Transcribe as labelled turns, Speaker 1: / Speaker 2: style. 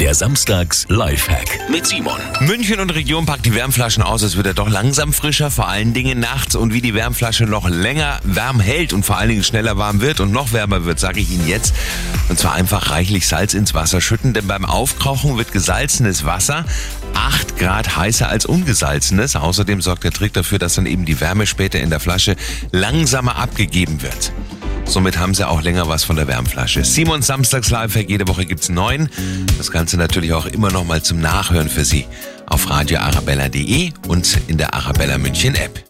Speaker 1: Der Samstags Lifehack mit Simon.
Speaker 2: München und Region packt die Wärmflaschen aus. Es wird ja doch langsam frischer, vor allen Dingen nachts. Und wie die Wärmflasche noch länger warm hält und vor allen Dingen schneller warm wird und noch wärmer wird, sage ich Ihnen jetzt. Und zwar einfach reichlich Salz ins Wasser schütten, denn beim Aufkochen wird gesalzenes Wasser 8 Grad heißer als ungesalzenes. Außerdem sorgt der Trick dafür, dass dann eben die Wärme später in der Flasche langsamer abgegeben wird. Somit haben sie auch länger was von der Wärmflasche. Simon Samstags Lifehack, jede Woche gibt's neun. Das Ganze natürlich auch immer noch mal zum Nachhören für Sie auf radioarabella.de und in der Arabella München App.